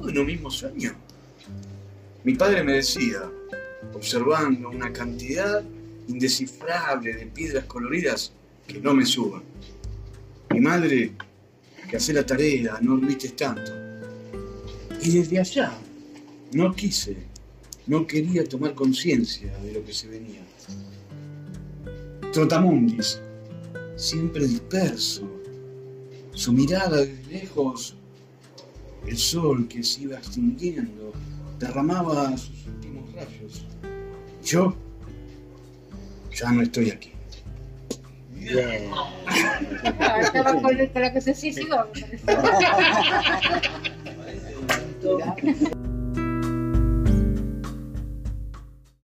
uno mismo sueño? Mi padre me decía, observando una cantidad indescifrable de piedras coloridas, que no me suban. Mi madre, que hace la tarea, no olvides tanto. Y desde allá, no quise, no quería tomar conciencia de lo que se venía. Trotamundis, siempre disperso, su mirada desde lejos, el sol que se iba extinguiendo, derramaba sus últimos rayos. Yo ya no estoy aquí. Bien.